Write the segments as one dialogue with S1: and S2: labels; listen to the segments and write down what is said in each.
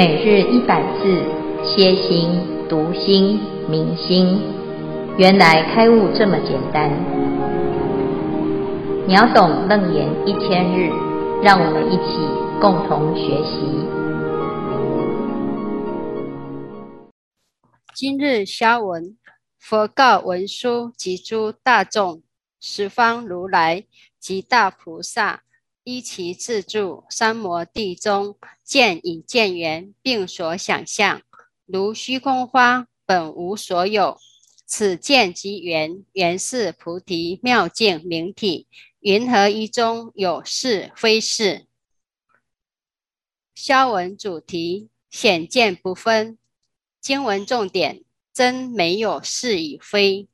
S1: 每日一百字，歇心、读心、明心，原来开悟这么简单。秒懂楞严一千日，让我们一起共同学习。
S2: 今日消文，佛告文殊及诸大众：十方如来及大菩萨。依其自住三摩地中，见已见缘，并所想象，如虚空花本无所有。此见即缘，缘是菩提妙境明体。云何一中有是非是？消文主题显见不分。经文重点真没有是与非。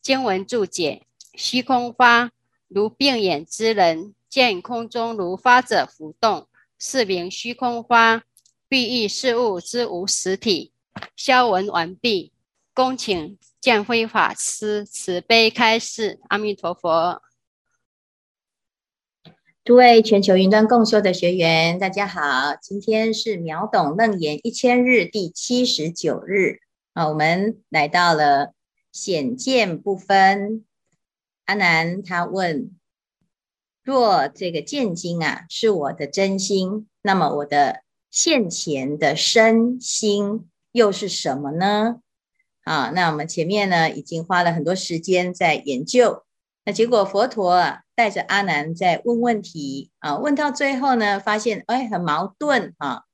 S2: 经文注解：虚空花如病眼之人。见空中如花者浮动，是名虚空花，譬喻事物之无实体。消文完毕，恭请见辉法师慈悲开示。阿弥陀佛。
S3: 诸位全球云端共修的学员，大家好，今天是秒懂楞严一千日第七十九日啊，我们来到了显见不分。阿南他问。若这个见经啊是我的真心，那么我的现前的身心又是什么呢？啊，那我们前面呢已经花了很多时间在研究，那结果佛陀啊带着阿难在问问题啊，问到最后呢，发现哎很矛盾啊，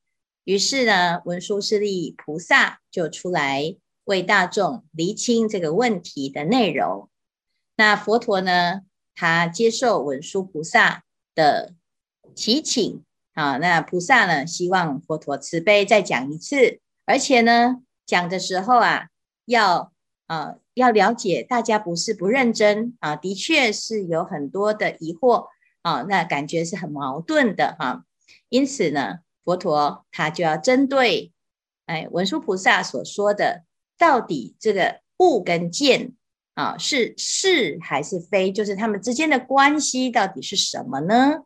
S3: 于是呢文殊师利菩萨就出来为大众厘清这个问题的内容。那佛陀呢？他接受文殊菩萨的祈请，啊，那菩萨呢，希望佛陀慈悲再讲一次，而且呢，讲的时候啊，要啊要了解大家不是不认真。啊，的确是有很多的疑惑。啊，那感觉是很矛盾的哈、因此呢，佛陀他就要针对哎文殊菩萨所说的，到底这个物跟见。啊，是是还是非？就是他们之间的关系到底是什么呢？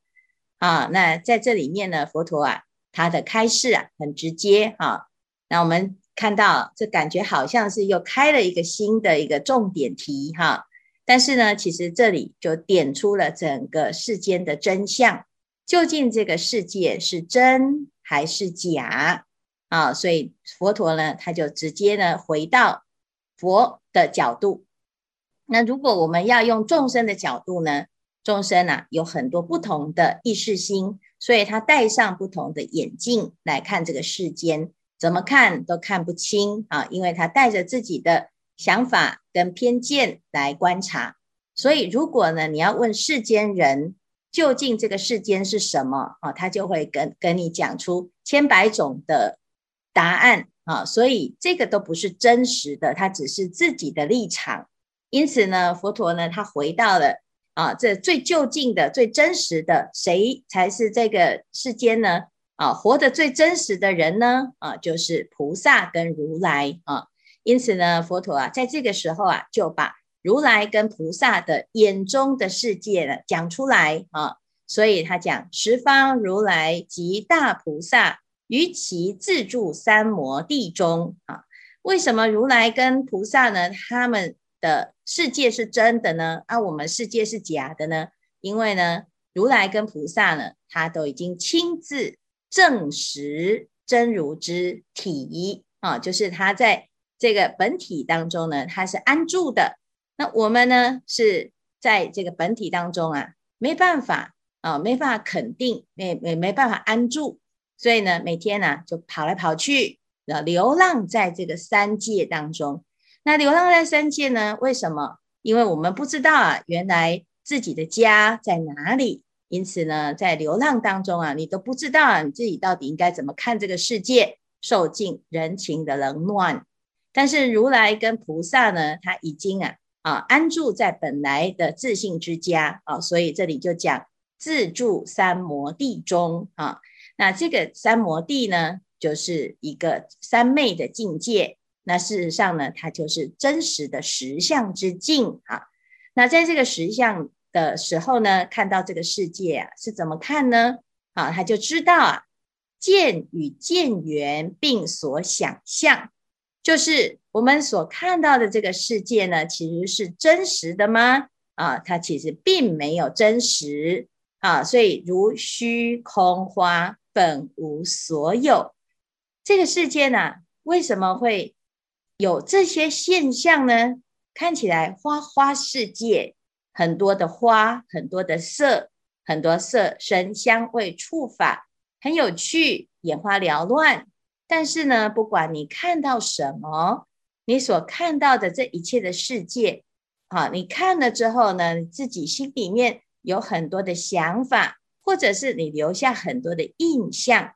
S3: 啊，那在这里面呢，佛陀啊，他的开示啊，很直接啊。那我们看到，这感觉好像是又开了一个新的一个重点题哈、但是呢，其实这里就点出了整个世间的真相，究竟这个世界是真还是假啊？所以佛陀呢，他就直接呢回到佛的角度。那如果我们要用众生的角度呢？众生啊，有很多不同的意识心，所以他戴上不同的眼镜来看这个世间，怎么看都看不清啊，因为他带着自己的想法跟偏见来观察。所以如果呢，你要问世间人究竟这个世间是什么啊，他就会跟跟你讲出千百种的答案啊，所以这个都不是真实的，他只是自己的立场。因此呢，佛陀呢，他回到了啊，这最究竟的、最真实的，谁才是这个世间呢？啊，活得最真实的人呢？啊，就是菩萨跟如来啊。因此呢，佛陀啊，在这个时候啊，就把如来跟菩萨的眼中的世界呢讲出来啊。所以他讲十方如来及大菩萨于其自住三摩地中啊。为什么如来跟菩萨呢？他们的世界是真的呢？啊，我们世界是假的呢？因为呢，如来跟菩萨呢，他都已经亲自证实真如之体啊，就是他在这个本体当中呢，他是安住的。那我们呢，是在这个本体当中啊，没办法啊，没办法肯定，没没没办法安住，所以呢，每天呢，啊，就跑来跑去，流浪在这个三界当中。那流浪在三界呢？为什么？因为我们不知道啊，原来自己的家在哪里。因此呢，在流浪当中啊，你都不知道啊，你自己到底应该怎么看这个世界，受尽人情的冷暖。但是如来跟菩萨呢，他已经啊啊安住在本来的自信之家啊，所以这里就讲自住三摩地中啊。那这个三摩地呢，就是一个三昧的境界。那事实上呢，它就是真实的实相之境啊。那在这个实相的时候呢，看到这个世界啊是怎么看呢？啊，他就知道啊，见与见缘并所想象，就是我们所看到的这个世界呢，其实是真实的吗？啊，它其实并没有真实啊，所以如虚空花，本无所有。这个世界呢，为什么会有这些现象呢？看起来花花世界，很多的花，很多的色，很多色声香味触法，很有趣，眼花缭乱。但是呢，不管你看到什么，你所看到的这一切的世界。好，你看了之后呢，自己心里面有很多的想法，或者是你留下很多的印象。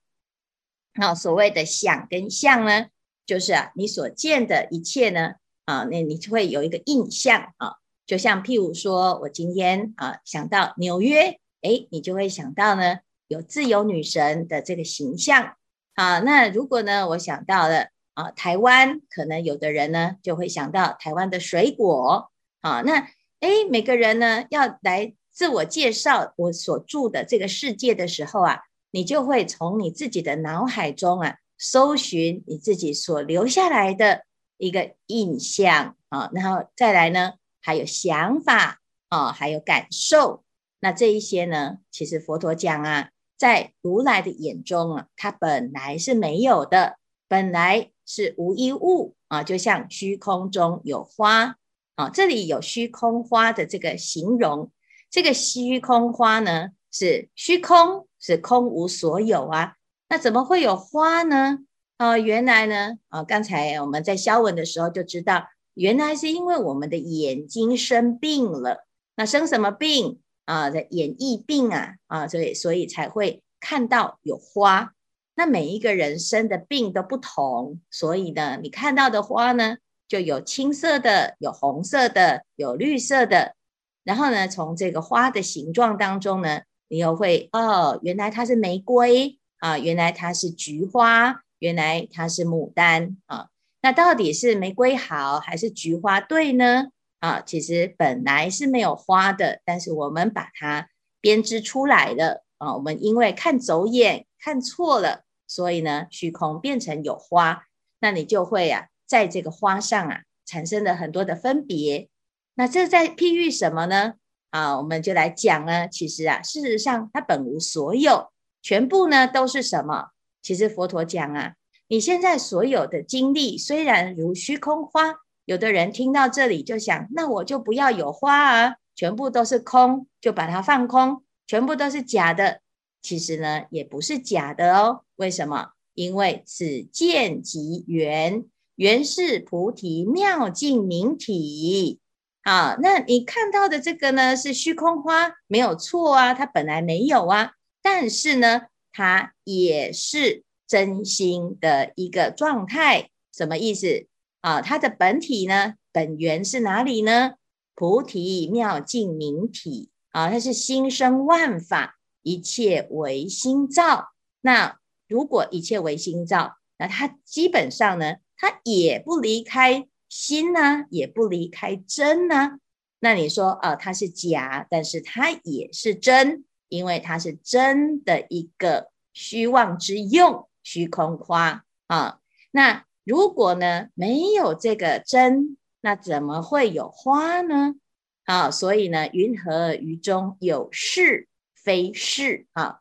S3: 那，所谓的想跟像呢，就是啊，你所见的一切呢，啊，那你就会有一个印象啊。就像譬如说，我今天啊想到纽约，诶，你就会想到呢有自由女神的这个形象。啊，那如果呢我想到了啊台湾，可能有的人呢就会想到台湾的水果。好，那诶，每个人呢要来自我介绍我所住的这个世界的时候啊，你就会从你自己的脑海中啊搜寻你自己所留下来的一个印象啊，然后再来呢还有想法啊，还有感受。那这一些呢，其实佛陀讲啊，在如来的眼中啊，它本来是没有的，本来是无一物啊，就像虚空中有花。啊，这里有虚空花的这个形容，这个虚空花呢是虚空，是空无所有啊。那怎么会有花呢？啊，原来呢，啊，刚才我们在消文的时候就知道，原来是因为我们的眼睛生病了。那生什么病啊？的眼翳病啊，啊，所以所以才会看到有花。那每一个人生的病都不同，所以呢，你看到的花呢？就有青色的，有红色的，有绿色的。然后呢，从这个花的形状当中呢，你又会哦，原来它是玫瑰啊，原来它是菊花，原来它是牡丹啊。那到底是玫瑰好还是菊花对呢？啊，其实本来是没有花的，但是我们把它编织出来了啊。我们因为看走眼，看错了，所以呢，虚空变成有花，那你就会啊。在这个花上啊，产生了很多的分别。那这在譬喻什么呢？啊，我们就来讲呢。其实啊，事实上它本无所有，全部呢都是什么？其实佛陀讲啊，你现在所有的经历虽然如虚空花，有的人听到这里就想，那我就不要有花啊，全部都是空，就把它放空，全部都是假的。其实呢，也不是假的哦。为什么？因为此见即缘。缘是菩提妙净明体，好，那你看到的这个呢是虚空花，没有错啊，它本来没有啊，但是呢，它也是真心的一个状态，什么意思啊？它的本体呢，本源是哪里呢？菩提妙净明体啊，它是心生万法，一切唯心造。那如果一切唯心造，那它基本上呢？它也不离开心呢、也不离开真呢、那你说啊，它是假，但是它也是真，因为它是真的一个虚妄之用，虚空花啊。那如果呢，没有这个真，那怎么会有花呢？啊，所以呢，云何于中有是非是啊？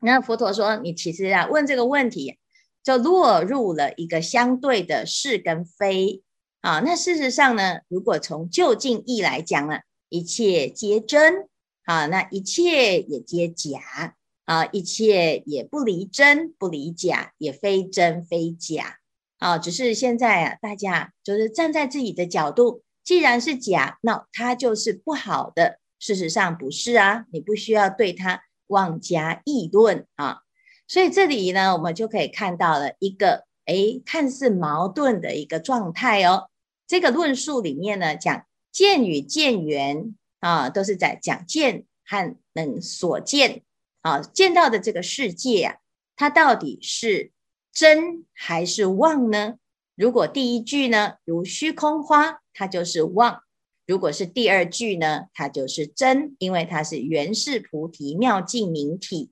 S3: 那佛陀说，你其实啊，问这个问题。就落入了一个相对的是跟非啊，那事实上呢，如果从究竟义来讲呢，一切皆真啊，那一切也皆假啊，一切也不离真不离假，也非真非假啊，只是现在啊，大家就是站在自己的角度，既然是假，那它就是不好的。事实上不是啊，你不需要对它妄加议论啊。所以这里呢，我们就可以看到了一个诶，看似矛盾的一个状态哦。这个论述里面呢，讲见与见缘啊，都是在讲见和能所见啊，见到的这个世界啊，它到底是真还是妄呢？如果第一句呢，如虚空花，它就是妄；如果是第二句呢，它就是真，因为它是缘是菩提妙净明体。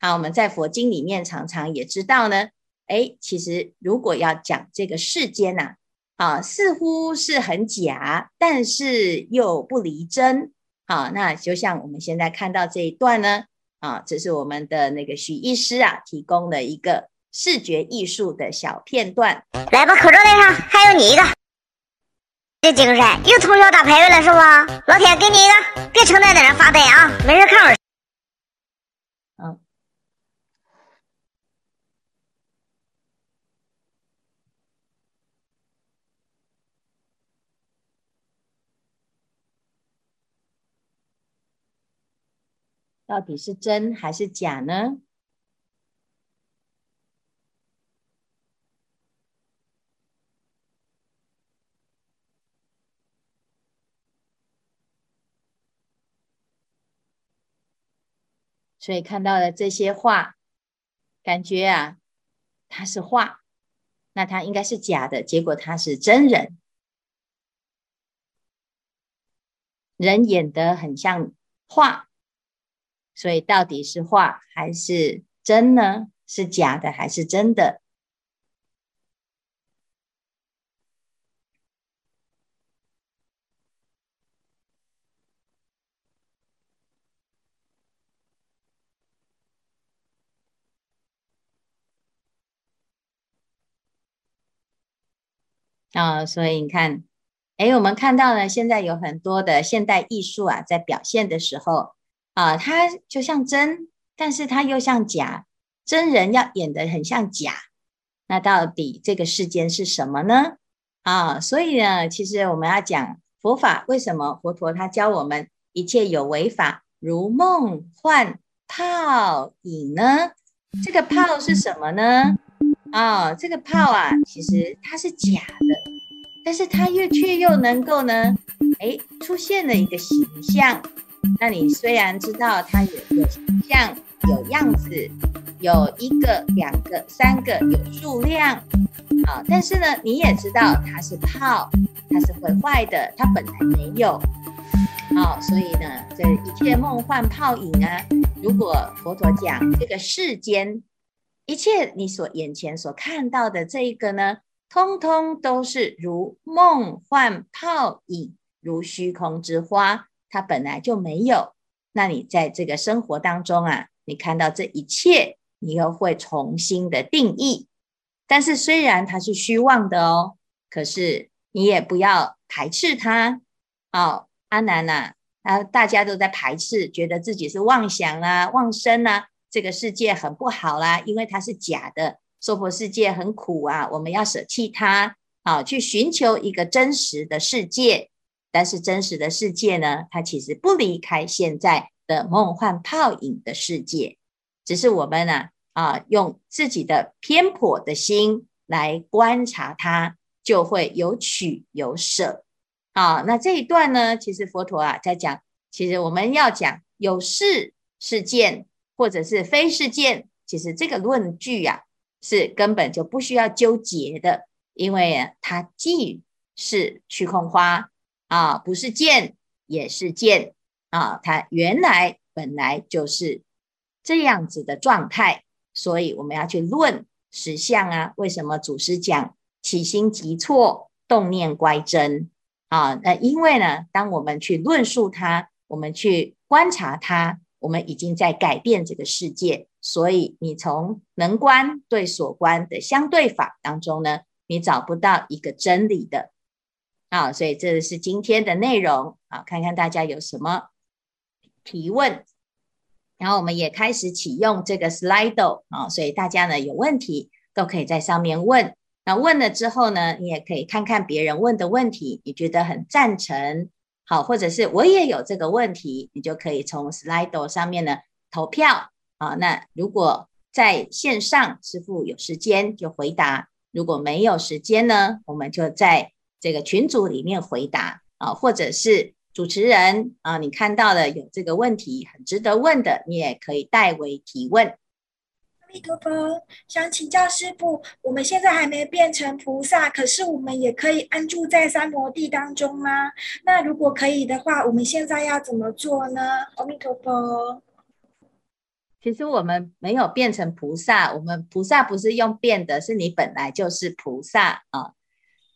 S3: 好，我们在佛经里面常常也知道呢，哎，其实如果要讲这个世间呐，啊，啊似乎是很假，但是又不离真。好，那就像我们现在看到这一段呢，啊，这是我们的那个许医师啊提供的一个视觉艺术的小片段。
S4: 来吧，口罩戴上，还有你一个。这精神又通宵打排位了是吧？老铁，给你一个，别成天在那发呆啊，没事看会儿。
S3: 嗯。到底是真还是假呢？所以看到了这些画，感觉啊，他是画，那他应该是假的。结果他是真人，人演得很像画，所以到底是画还是真呢？是假的还是真的？啊、所以你看，哎，我们看到呢，现在有很多的现代艺术啊，在表现的时候啊，它就像真，但是它又像假。真人要演得很像假，那到底这个世间是什么呢？啊，所以呢，其实我们要讲佛法，为什么佛陀他教我们一切有为法，如梦幻泡影呢？这个泡是什么呢？啊、这个泡啊，其实它是假的，但是它又却又能够呢，哎，出现了一个形象。那你虽然知道它有有形象、有样子，有一个、两个、三个，有数量，啊、但是呢，你也知道它是泡，它是会坏的，它本来没有。好、所以呢，这一切梦幻泡影啊，如果佛陀讲这个世间。一切你所眼前所看到的这一个呢，通通都是如梦幻泡影，如虚空之花，它本来就没有。那你在这个生活当中啊，你看到这一切，你又会重新的定义。但是虽然它是虚妄的哦，可是你也不要排斥它。哦，阿南呐，啊，大家都在排斥，觉得自己是妄想啊、妄生啊。这个世界很不好啦，因为它是假的。娑婆世界很苦啊，我们要舍弃它，好去寻求一个真实的世界。但是真实的世界呢，它其实不离开现在的梦幻泡影的世界，只是我们呢啊，用自己的偏颇的心来观察它，就会有取有舍。啊，那这一段呢，其实佛陀啊在讲，其实我们要讲有事是见。或者是非是见，其实这个论据啊，是根本就不需要纠结的，因为它既是虚空花啊，不是见也是见啊，它原来本来就是这样子的状态，所以我们要去论实相啊。为什么祖师讲起心即错，动念乖真啊？那因为呢，当我们去论述它，我们去观察它。我们已经在改变这个世界，所以你从能观对所观的相对法当中呢，你找不到一个真理的啊。所以这是今天的内容啊，看看大家有什么提问，然后我们也开始启用这个 Slido 啊，所以大家呢有问题都可以在上面问。那问了之后呢，你也可以看看别人问的问题，你觉得很赞成。好，或者是我也有这个问题，你就可以从 Slido 上面呢投票啊。那如果在线上，师傅有时间就回答；如果没有时间呢，我们就在这个群组里面回答啊。或者是主持人啊，你看到了有这个问题很值得问的，你也可以代为提问。
S5: 阿弥陀佛，想请教师父，我们现在还没变成菩萨，可是我们也可以安住在三摩地当中吗？那如果可以的话，我们现在要怎么做呢？阿弥陀佛。
S3: 其实我们没有变成菩萨，我们菩萨不是用变的，是你本来就是菩萨啊。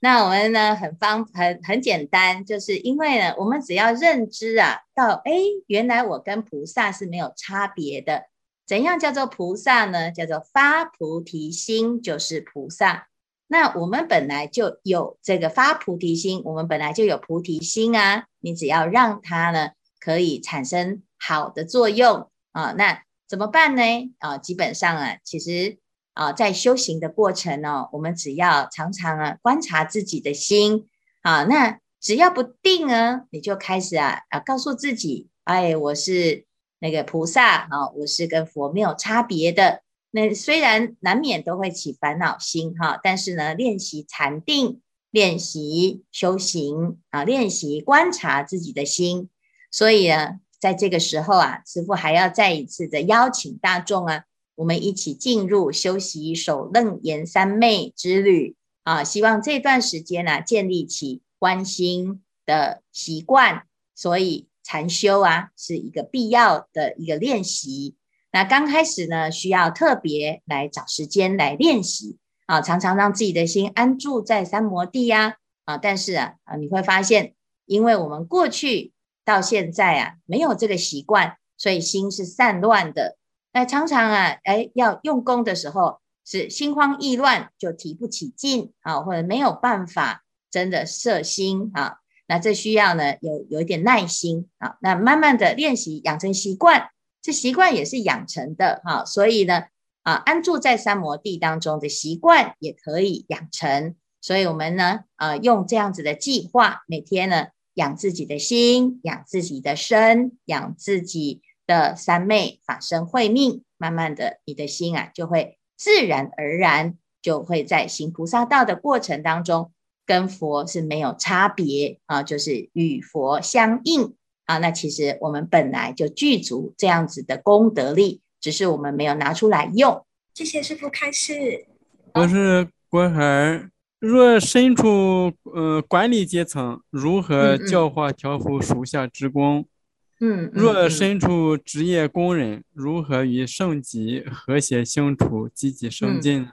S3: 那我们呢，很方很很简单，就是因为呢，我们只要认知啊，到哎，原来我跟菩萨是没有差别的。怎样叫做菩萨呢？叫做发菩提心，就是菩萨。那我们本来就有这个发菩提心，我们本来就有菩提心啊。你只要让它呢，可以产生好的作用啊，那怎么办呢？啊，基本上啊，其实。啊，在修行的过程呢、我们只要常常啊观察自己的心啊，那只要不定啊，你就开始啊啊告诉自己，哎，我是那个菩萨啊，我是跟佛没有差别的。那虽然难免都会起烦恼心哈、但是呢，练习禅定，练习修行啊，练习观察自己的心，所以呢，在这个时候啊，师父还要再一次的邀请大众啊。我们一起进入修习首楞严三昧之旅啊！希望这段时间呢、啊，建立起观心的习惯，所以禅修啊是一个必要的一个练习。那刚开始呢，需要特别来找时间来练习啊，常常让自己的心安住在三摩地呀啊，啊！但是啊啊，你会发现，因为我们过去到现在啊没有这个习惯，所以心是散乱的。那常常啊，哎，要用功的时候是心慌意乱，就提不起劲啊，或者没有办法真的摄心啊。那这需要呢有有一点耐心啊。那慢慢的练习养成习惯，这习惯也是养成的哈。所以呢啊，安住在三摩地当中的习惯也可以养成。所以我们呢啊，用这样子的计划，每天呢养自己的心，养自己的身，养自己。的三昧法身慧命，慢慢的，你的心啊，就会自然而然就会在行菩萨道的过程当中，跟佛是没有差别啊，就是与佛相应啊。那其实我们本来就具足这样子的功德力，只是我们没有拿出来用。
S5: 谢谢师傅开示。
S6: 我是国海，若身处呃管理阶层，如何教化调伏属下职工？
S3: 嗯，
S6: 若身处职业工人，如何与圣级和谐相处，积极生进？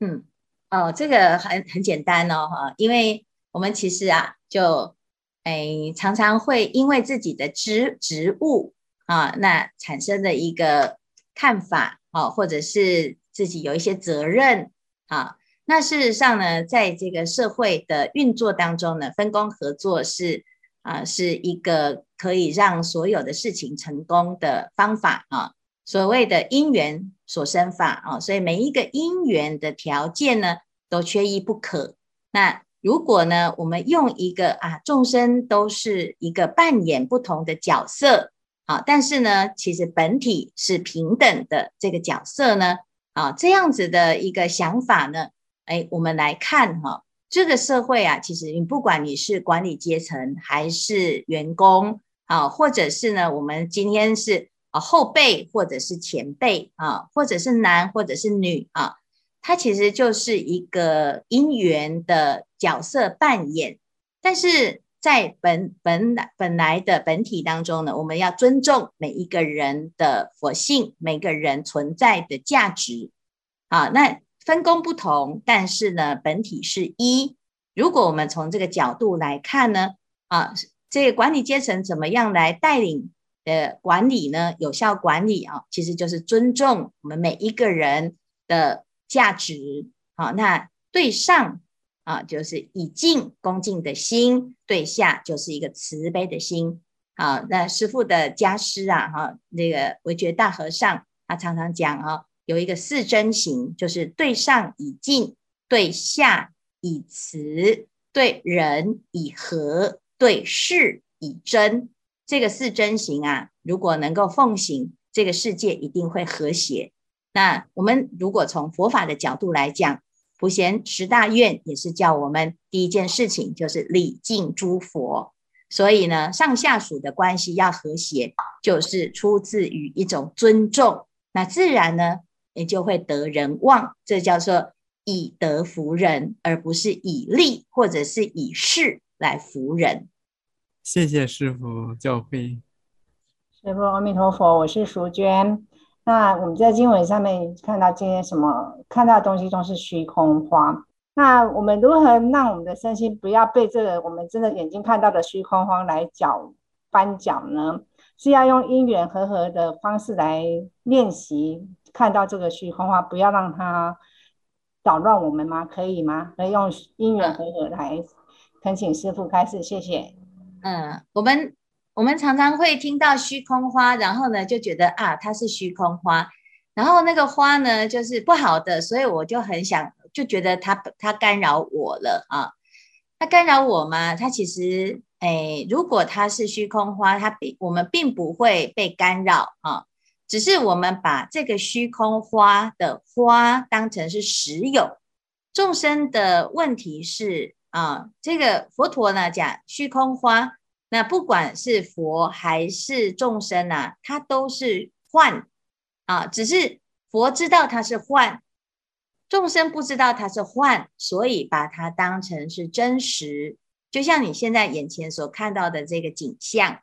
S3: 嗯，哦，这个很很简单哦，哈，因为我们其实啊，就哎常常会因为自己的职职务啊，那产生的一个看法啊，或者是自己有一些责任啊，那事实上呢，在这个社会的运作当中呢，分工合作是。啊，是一个可以让所有的事情成功的方法啊。所谓的因缘所生法啊，所以每一个因缘的条件呢，都缺一不可。那如果呢，我们用一个啊，众生都是一个扮演不同的角色啊，但是呢，其实本体是平等的这个角色呢，啊，这样子的一个想法呢，哎，我们来看哈。这个社会啊，其实你不管你是管理阶层还是员工啊，或者是呢，我们今天是啊后辈或者是前辈啊，或者是男或者是女啊，它其实就是一个因缘的角色扮演。但是在本本来本来的本体当中呢，我们要尊重每一个人的佛性，每个人存在的价值啊，那。分工不同，但是呢，本体是一。如果我们从这个角度来看呢，啊，这个管理阶层怎么样来带领的管理呢？有效管理啊，其实就是尊重我们每一个人的价值。好，那对上啊，就是以敬恭敬的心；对下就是一个慈悲的心。好，那师父的家师啊，哈，那个韦觉大和尚，他常常讲啊。有一个四真行，就是对上以敬，对下以慈，对人以和，对事以真。这个四真行啊，如果能够奉行，这个世界一定会和谐。那我们如果从佛法的角度来讲，普贤十大愿也是叫我们第一件事情就是礼敬诸佛。所以呢，上下属的关系要和谐，就是出自于一种尊重。那自然呢，你就会得人望，这叫做以德服人，而不是以利或者是以势来服人。
S6: 谢谢师傅教诲。
S7: 师父阿弥陀佛，我是淑娟。那我们在经文上面看到今天什么？看到的东西都是虚空花。那我们如何让我们的身心不要被这个我们真的眼睛看到的虚空花来搅翻搅呢？是要用因缘和合的方式来练习，看到这个虚空花，不要让它扰乱我们吗？可以吗？可以用因缘和合来恳请师父开示，谢谢。
S3: 嗯，我们我们常常会听到虚空花，然后呢就觉得啊，它是虚空花，然后那个花呢就是不好的，所以我就很想就觉得它它干扰我了啊，它干扰我吗？它其实。哎，如果它是虚空花，它并我们并不会被干扰啊，只是我们把这个虚空花的花当成是实有。众生的问题是啊，这个佛陀呢讲虚空花，那不管是佛还是众生啊，它都是幻啊，只是佛知道它是幻，众生不知道它是幻，所以把它当成是真实。就像你现在眼前所看到的这个景象，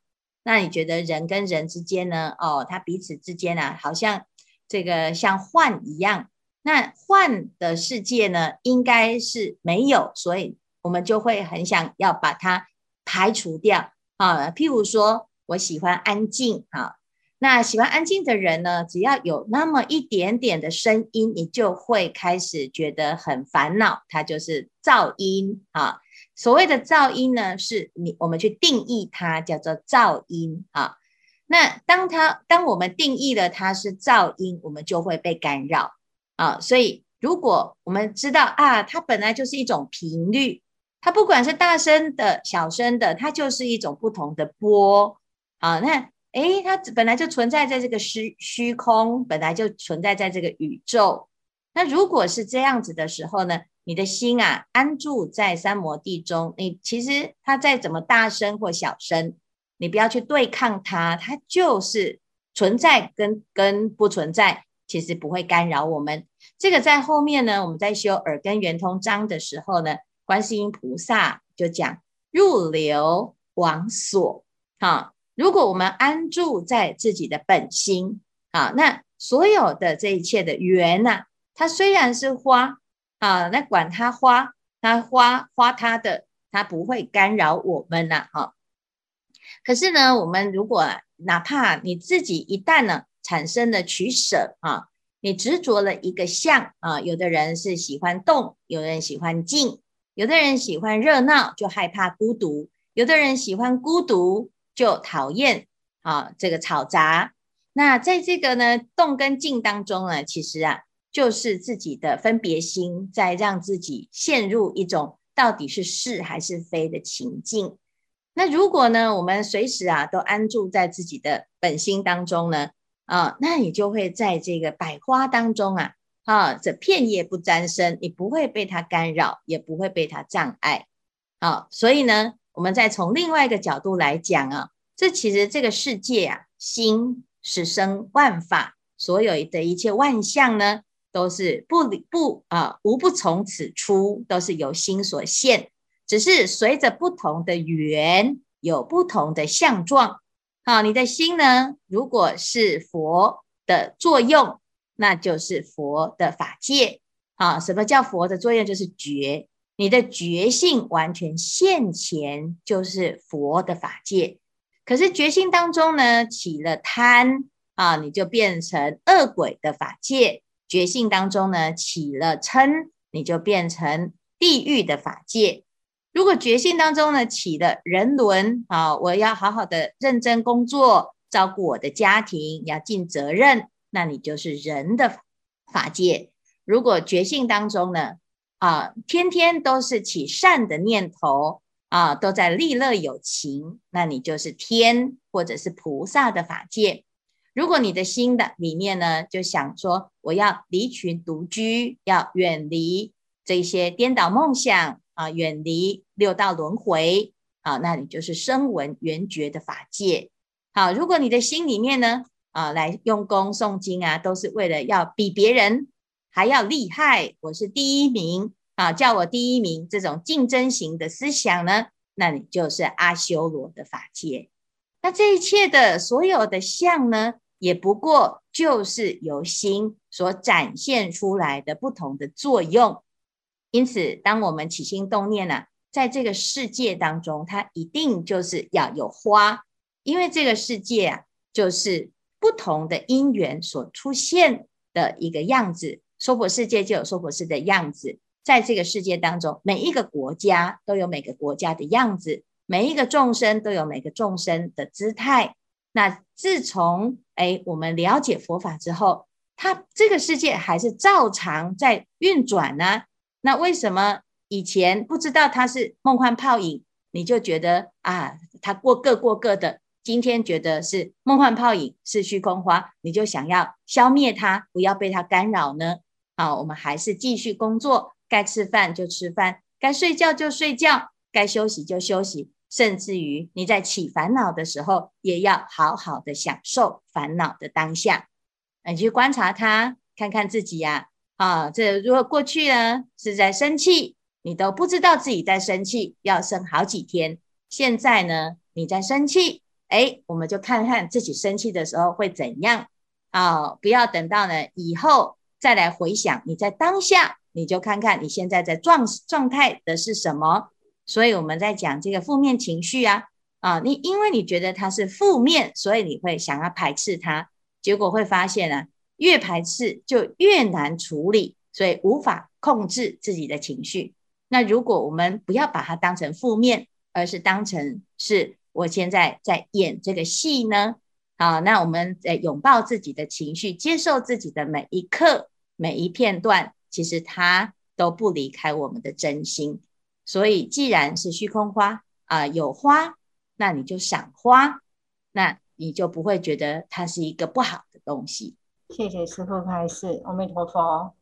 S3: 那你觉得人跟人之间呢？哦，他彼此之间啊，好像这个像幻一样。那幻的世界呢，应该是没有，所以我们就会很想要把它排除掉啊。譬如说，我喜欢安静啊，那喜欢安静的人呢，只要有那么一点点的声音，你就会开始觉得很烦恼，它就是噪音啊。所谓的噪音呢，是你我们去定义它叫做噪音啊。那当它当我们定义了它是噪音，我们就会被干扰啊。所以如果我们知道啊，它本来就是一种频率，它不管是大声的、小声的，它就是一种不同的波啊。那诶，它本来就存在在这个虚虚空，本来就存在在这个宇宙。那如果是这样子的时候呢？你的心啊，安住在三摩地中，你其实它再怎么大声或小声，你不要去对抗它，它就是存在跟跟不存在，其实不会干扰我们。这个在后面呢，我们在修耳根圆通章的时候呢，观世音菩萨就讲入流往所。好，如果我们安住在自己的本心，啊，那所有的这一切的缘呐、它虽然是花。啊，那管它花，它花花它的，它不会干扰我们呐。哈，可是呢，我们如果哪怕你自己一旦呢产生了取舍啊，你执着了一个相啊，有的人是喜欢动，有的人喜欢静，有的人喜欢热闹就害怕孤独，有的人喜欢孤独就讨厌啊这个吵杂。那在这个呢动跟静当中呢，其实啊。就是自己的分别心，在让自己陷入一种到底是是还是非的情境。那如果呢，我们随时啊都安住在自己的本心当中呢，啊，那你就会在这个百花当中啊，啊，这片叶不沾身，你不会被它干扰，也不会被它障碍。啊，所以呢，我们再从另外一个角度来讲啊，这其实这个世界啊，心是生万法，所有的一切万象呢。都是不理不啊，无不从此出，都是由心所现，只是随着不同的缘，有不同的相状。好，你的心呢，如果是佛的作用，那就是佛的法界。啊，什么叫佛的作用？就是觉，你的觉性完全现前，就是佛的法界。可是觉性当中呢，起了贪啊，你就变成恶鬼的法界。觉性当中呢，起了嗔，你就变成地狱的法界；如果觉性当中呢，起了人伦啊，我要好好的认真工作，照顾我的家庭，要尽责任，那你就是人的法界；如果觉性当中呢，啊，天天都是起善的念头啊，都在利乐有情，那你就是天或者是菩萨的法界。如果你的心的里面呢，就想说我要离群独居，要远离这些颠倒梦想啊，远离六道轮回啊，那你就是声闻缘觉的法界。好，如果你的心里面呢，啊，来用功诵经啊，都是为了要比别人还要厉害，我是第一名啊，叫我第一名，这种竞争型的思想呢，那你就是阿修罗的法界。那这一切的所有的相呢，也不过就是由心所展现出来的不同的作用。因此，当我们起心动念呢、在这个世界当中，它一定就是要有花，因为这个世界啊，就是不同的因缘所出现的一个样子。娑婆世界就有娑婆世的样子，在这个世界当中，每一个国家都有每个国家的样子，每一个众生都有每个众生的姿态。那自从哎我们了解佛法之后，它这个世界还是照常在运转呢。那为什么以前不知道它是梦幻泡影，你就觉得啊，它过各过各的？今天觉得是梦幻泡影，是虚空花，你就想要消灭它，不要被它干扰呢？好，我们还是继续工作，该吃饭就吃饭，该睡觉就睡觉，该休息就休息，甚至于你在起烦恼的时候，也要好好的享受烦恼的当下。你去观察它，看看自己呀。啊，这如果过去呢是在生气，你都不知道自己在生气，要生好几天。现在呢，你在生气，哎，我们就看看自己生气的时候会怎样。啊，不要等到呢以后再来回想，你在当下，你就看看你现在在状状态的是什么。所以我们在讲这个负面情绪啊，啊，你因为你觉得它是负面，所以你会想要排斥它，结果会发现呢。越排斥就越难处理，所以无法控制自己的情绪。那如果我们不要把它当成负面，而是当成是我现在在演这个戏呢？好，那我们在拥抱自己的情绪，接受自己的每一刻、每一片段，其实它都不离开我们的真心。所以，既然是虚空花啊，有花，那你就赏花，那你就不会觉得它是一个不好的东西。
S7: 谢谢师父开示，阿弥陀佛。